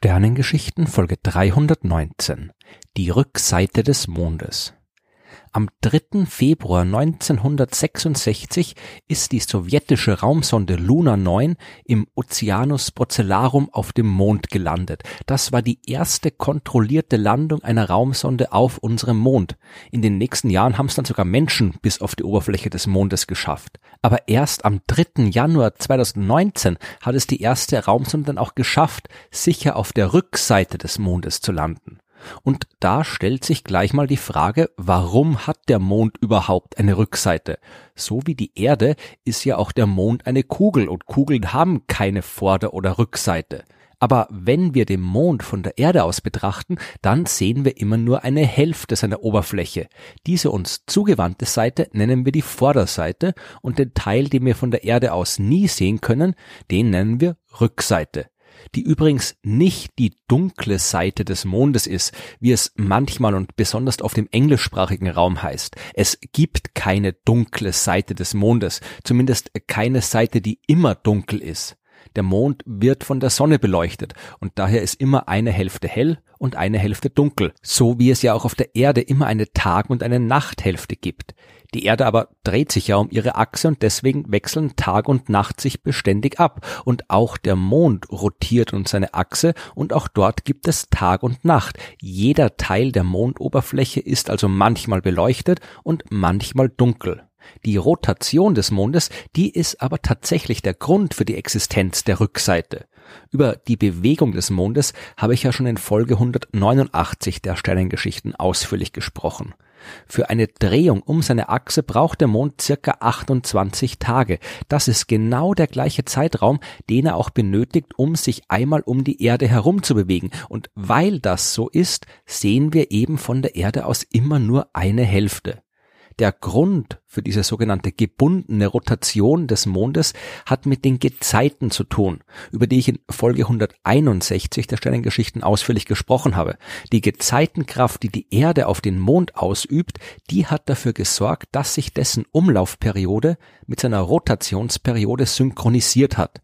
Sternengeschichten Folge 319 Die Rückseite des Mondes am 3. Februar 1966 ist die sowjetische Raumsonde Luna 9 im Oceanus Procellarum auf dem Mond gelandet. Das war die erste kontrollierte Landung einer Raumsonde auf unserem Mond. In den nächsten Jahren haben es dann sogar Menschen bis auf die Oberfläche des Mondes geschafft. Aber erst am 3. Januar 2019 hat es die erste Raumsonde dann auch geschafft, sicher auf der Rückseite des Mondes zu landen. Und da stellt sich gleich mal die Frage, warum hat der Mond überhaupt eine Rückseite? So wie die Erde ist ja auch der Mond eine Kugel und Kugeln haben keine Vorder- oder Rückseite. Aber wenn wir den Mond von der Erde aus betrachten, dann sehen wir immer nur eine Hälfte seiner Oberfläche. Diese uns zugewandte Seite nennen wir die Vorderseite und den Teil, den wir von der Erde aus nie sehen können, den nennen wir Rückseite die übrigens nicht die dunkle Seite des Mondes ist, wie es manchmal und besonders auf dem englischsprachigen Raum heißt. Es gibt keine dunkle Seite des Mondes, zumindest keine Seite, die immer dunkel ist. Der Mond wird von der Sonne beleuchtet und daher ist immer eine Hälfte hell und eine Hälfte dunkel, so wie es ja auch auf der Erde immer eine Tag- und eine Nachthälfte gibt. Die Erde aber dreht sich ja um ihre Achse und deswegen wechseln Tag und Nacht sich beständig ab. Und auch der Mond rotiert um seine Achse und auch dort gibt es Tag und Nacht. Jeder Teil der Mondoberfläche ist also manchmal beleuchtet und manchmal dunkel. Die Rotation des Mondes, die ist aber tatsächlich der Grund für die Existenz der Rückseite. Über die Bewegung des Mondes habe ich ja schon in Folge 189 der Sternengeschichten ausführlich gesprochen. Für eine Drehung um seine Achse braucht der Mond circa 28 Tage. Das ist genau der gleiche Zeitraum, den er auch benötigt, um sich einmal um die Erde herum zu bewegen. Und weil das so ist, sehen wir eben von der Erde aus immer nur eine Hälfte. Der Grund für diese sogenannte gebundene Rotation des Mondes hat mit den Gezeiten zu tun, über die ich in Folge 161 der Sternengeschichten ausführlich gesprochen habe. Die Gezeitenkraft, die die Erde auf den Mond ausübt, die hat dafür gesorgt, dass sich dessen Umlaufperiode mit seiner Rotationsperiode synchronisiert hat.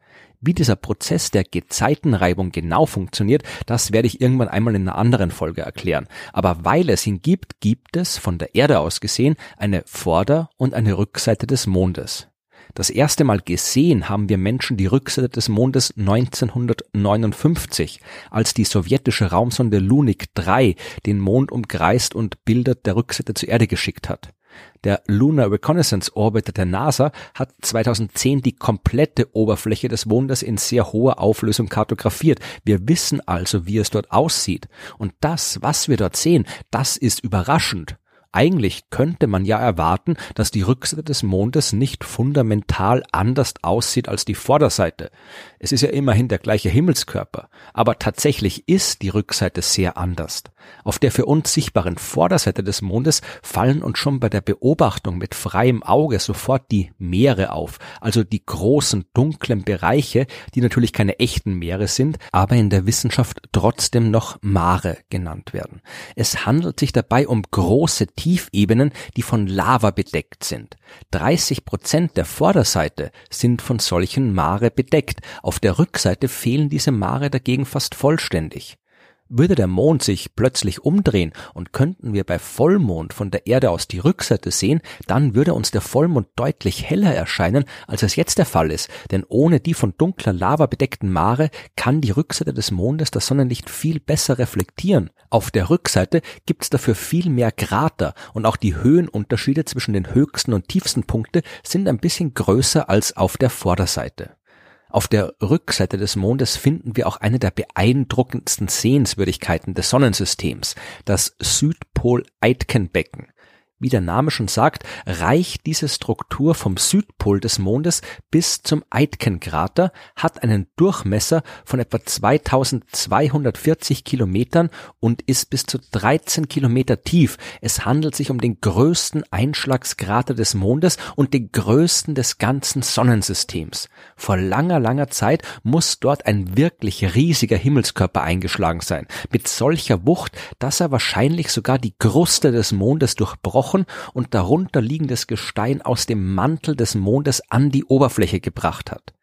Wie dieser Prozess der Gezeitenreibung genau funktioniert, das werde ich irgendwann einmal in einer anderen Folge erklären. Aber weil es ihn gibt, gibt es von der Erde aus gesehen eine Vorder- und eine Rückseite des Mondes. Das erste Mal gesehen haben wir Menschen die Rückseite des Mondes 1959, als die sowjetische Raumsonde Lunik 3 den Mond umkreist und Bilder der Rückseite zur Erde geschickt hat. Der Lunar Reconnaissance Orbiter der NASA hat 2010 die komplette Oberfläche des Mondes in sehr hoher Auflösung kartografiert. Wir wissen also, wie es dort aussieht. Und das, was wir dort sehen, das ist überraschend. Eigentlich könnte man ja erwarten, dass die Rückseite des Mondes nicht fundamental anders aussieht als die Vorderseite. Es ist ja immerhin der gleiche Himmelskörper, aber tatsächlich ist die Rückseite sehr anders. Auf der für uns sichtbaren Vorderseite des Mondes fallen uns schon bei der Beobachtung mit freiem Auge sofort die Meere auf, also die großen dunklen Bereiche, die natürlich keine echten Meere sind, aber in der Wissenschaft trotzdem noch Mare genannt werden. Es handelt sich dabei um große Tiefebenen, die von Lava bedeckt sind. 30 Prozent der Vorderseite sind von solchen Mare bedeckt. Auf der Rückseite fehlen diese Mare dagegen fast vollständig. Würde der Mond sich plötzlich umdrehen und könnten wir bei Vollmond von der Erde aus die Rückseite sehen, dann würde uns der Vollmond deutlich heller erscheinen, als es jetzt der Fall ist, denn ohne die von dunkler Lava bedeckten Mare kann die Rückseite des Mondes das Sonnenlicht viel besser reflektieren. Auf der Rückseite gibt's dafür viel mehr Krater und auch die Höhenunterschiede zwischen den höchsten und tiefsten Punkte sind ein bisschen größer als auf der Vorderseite. Auf der Rückseite des Mondes finden wir auch eine der beeindruckendsten Sehenswürdigkeiten des Sonnensystems, das Südpol-Aitkenbecken. Wie der Name schon sagt, reicht diese Struktur vom Südpol des Mondes bis zum Aitkenkrater, hat einen Durchmesser von etwa 2240 Kilometern und ist bis zu 13 Kilometer tief. Es handelt sich um den größten Einschlagskrater des Mondes und den größten des ganzen Sonnensystems. Vor langer, langer Zeit muss dort ein wirklich riesiger Himmelskörper eingeschlagen sein, mit solcher Wucht, dass er wahrscheinlich sogar die Kruste des Mondes durchbrochen gebrochen und darunter liegendes Gestein aus dem Mantel des Mondes an die Oberfläche gebracht hat.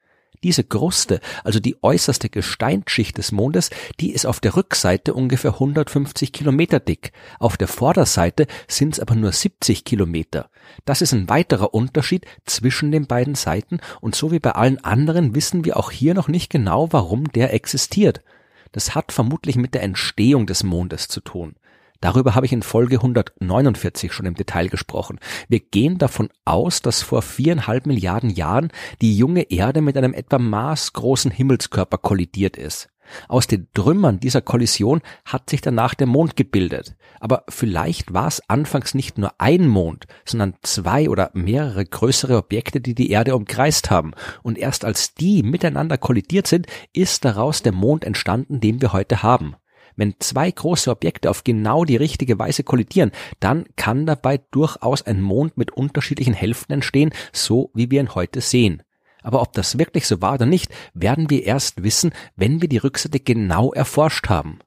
Diese Kruste, also die äußerste Gesteinsschicht des Mondes, die ist auf der Rückseite ungefähr 150 Kilometer dick. Auf der Vorderseite sind es aber nur 70 Kilometer. Das ist ein weiterer Unterschied zwischen den beiden Seiten und so wie bei allen anderen wissen wir auch hier noch nicht genau, warum der existiert. Das hat vermutlich mit der Entstehung des Mondes zu tun. Darüber habe ich in Folge 149 schon im Detail gesprochen. Wir gehen davon aus, dass vor viereinhalb Milliarden Jahren die junge Erde mit einem etwa maßgroßen Himmelskörper kollidiert ist. Aus den Trümmern dieser Kollision hat sich danach der Mond gebildet. Aber vielleicht war es anfangs nicht nur ein Mond, sondern zwei oder mehrere größere Objekte, die die Erde umkreist haben. Und erst als die miteinander kollidiert sind, ist daraus der Mond entstanden, den wir heute haben. Wenn zwei große Objekte auf genau die richtige Weise kollidieren, dann kann dabei durchaus ein Mond mit unterschiedlichen Hälften entstehen, so wie wir ihn heute sehen. Aber ob das wirklich so war oder nicht, werden wir erst wissen, wenn wir die Rückseite genau erforscht haben.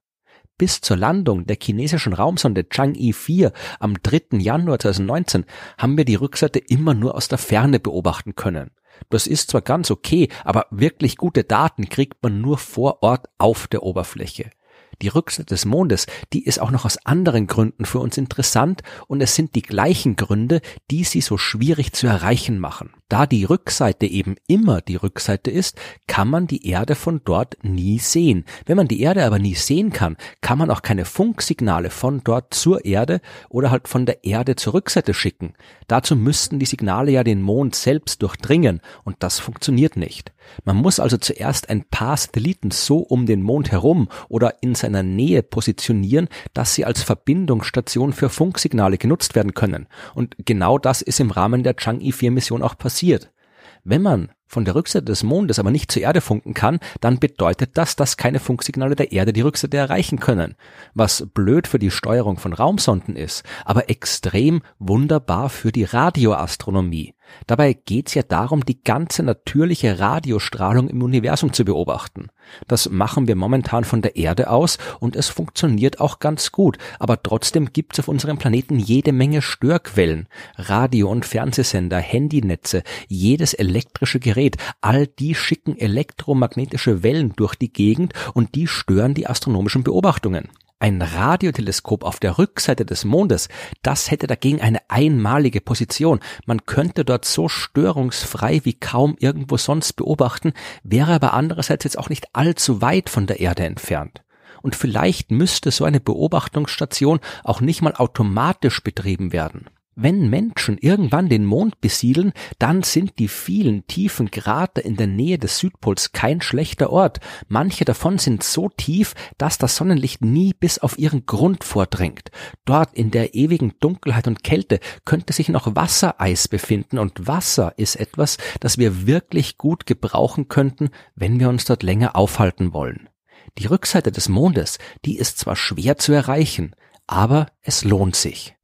Bis zur Landung der chinesischen Raumsonde Chang'e 4 am 3. Januar 2019 haben wir die Rückseite immer nur aus der Ferne beobachten können. Das ist zwar ganz okay, aber wirklich gute Daten kriegt man nur vor Ort auf der Oberfläche. Die Rückseite des Mondes, die ist auch noch aus anderen Gründen für uns interessant und es sind die gleichen Gründe, die sie so schwierig zu erreichen machen. Da die Rückseite eben immer die Rückseite ist, kann man die Erde von dort nie sehen. Wenn man die Erde aber nie sehen kann, kann man auch keine Funksignale von dort zur Erde oder halt von der Erde zur Rückseite schicken. Dazu müssten die Signale ja den Mond selbst durchdringen und das funktioniert nicht. Man muss also zuerst ein paar Satelliten so um den Mond herum oder in seiner Nähe positionieren, dass sie als Verbindungsstation für Funksignale genutzt werden können. Und genau das ist im Rahmen der Chang'e 4 Mission auch passiert. Wenn man von der Rückseite des Mondes aber nicht zur Erde funken kann, dann bedeutet das, dass keine Funksignale der Erde die Rückseite erreichen können. Was blöd für die Steuerung von Raumsonden ist, aber extrem wunderbar für die Radioastronomie. Dabei geht's ja darum, die ganze natürliche Radiostrahlung im Universum zu beobachten. Das machen wir momentan von der Erde aus und es funktioniert auch ganz gut, aber trotzdem gibt's auf unserem Planeten jede Menge Störquellen. Radio- und Fernsehsender, Handynetze, jedes elektrische Gerät, all die schicken elektromagnetische Wellen durch die Gegend und die stören die astronomischen Beobachtungen. Ein Radioteleskop auf der Rückseite des Mondes, das hätte dagegen eine einmalige Position. Man könnte dort so störungsfrei wie kaum irgendwo sonst beobachten, wäre aber andererseits jetzt auch nicht allzu weit von der Erde entfernt. Und vielleicht müsste so eine Beobachtungsstation auch nicht mal automatisch betrieben werden. Wenn Menschen irgendwann den Mond besiedeln, dann sind die vielen tiefen Krater in der Nähe des Südpols kein schlechter Ort. Manche davon sind so tief, dass das Sonnenlicht nie bis auf ihren Grund vordringt. Dort in der ewigen Dunkelheit und Kälte könnte sich noch Wassereis befinden und Wasser ist etwas, das wir wirklich gut gebrauchen könnten, wenn wir uns dort länger aufhalten wollen. Die Rückseite des Mondes, die ist zwar schwer zu erreichen, aber es lohnt sich.